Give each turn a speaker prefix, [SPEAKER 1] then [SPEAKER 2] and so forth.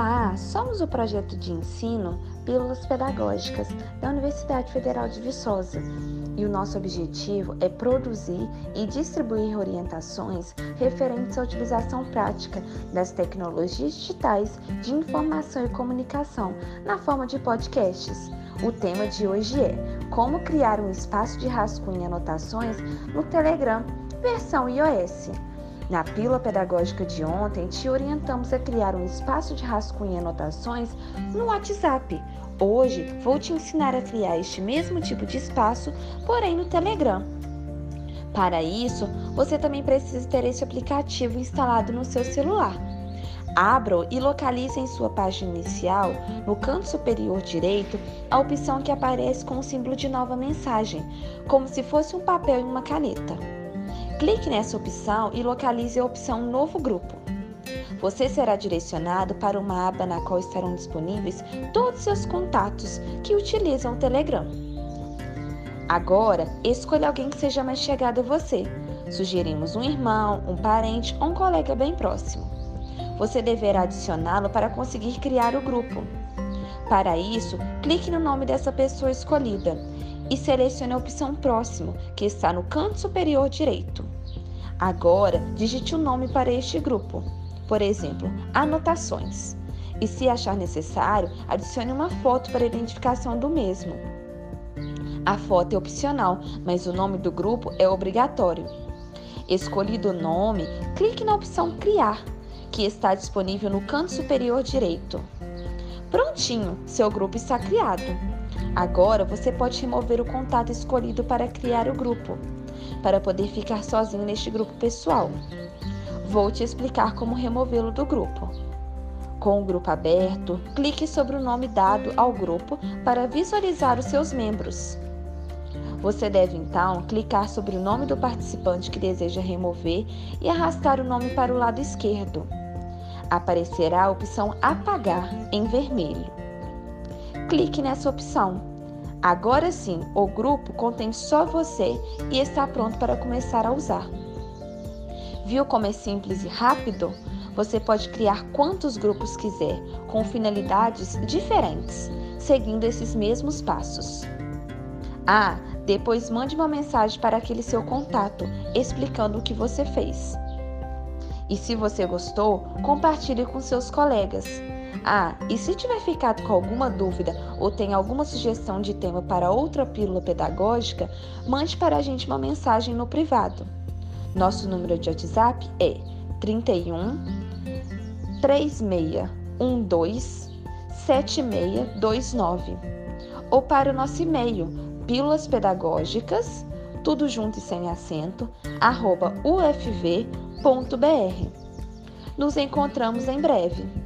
[SPEAKER 1] Olá, somos o projeto de ensino Pílulas Pedagógicas da Universidade Federal de Viçosa e o nosso objetivo é produzir e distribuir orientações referentes à utilização prática das tecnologias digitais de informação e comunicação na forma de podcasts. O tema de hoje é Como criar um espaço de rascunho e anotações no Telegram, versão iOS. Na pílula pedagógica de ontem, te orientamos a criar um espaço de rascunho e anotações no WhatsApp. Hoje, vou te ensinar a criar este mesmo tipo de espaço, porém no Telegram. Para isso, você também precisa ter esse aplicativo instalado no seu celular. Abra e localize em sua página inicial, no canto superior direito, a opção que aparece com o símbolo de nova mensagem, como se fosse um papel e uma caneta. Clique nessa opção e localize a opção Novo Grupo. Você será direcionado para uma aba na qual estarão disponíveis todos os seus contatos que utilizam o Telegram. Agora, escolha alguém que seja mais chegado a você. Sugerimos um irmão, um parente ou um colega bem próximo. Você deverá adicioná-lo para conseguir criar o grupo. Para isso, clique no nome dessa pessoa escolhida e selecione a opção Próximo, que está no canto superior direito. Agora, digite o um nome para este grupo, por exemplo, Anotações. E se achar necessário, adicione uma foto para identificação do mesmo. A foto é opcional, mas o nome do grupo é obrigatório. Escolhido o nome, clique na opção Criar, que está disponível no canto superior direito. Prontinho, seu grupo está criado. Agora você pode remover o contato escolhido para criar o grupo, para poder ficar sozinho neste grupo pessoal. Vou te explicar como removê-lo do grupo. Com o grupo aberto, clique sobre o nome dado ao grupo para visualizar os seus membros. Você deve então clicar sobre o nome do participante que deseja remover e arrastar o nome para o lado esquerdo. Aparecerá a opção Apagar em vermelho clique nessa opção. Agora sim, o grupo contém só você e está pronto para começar a usar. Viu como é simples e rápido? Você pode criar quantos grupos quiser, com finalidades diferentes, seguindo esses mesmos passos. Ah, depois mande uma mensagem para aquele seu contato explicando o que você fez. E se você gostou, compartilhe com seus colegas. Ah, e se tiver ficado com alguma dúvida ou tem alguma sugestão de tema para outra pílula pedagógica, mande para a gente uma mensagem no privado. Nosso número de WhatsApp é 31 3612 7629 ou para o nosso e-mail pílulas pedagógicas, tudo junto e sem acento, arroba ufv.br. Nos encontramos em breve.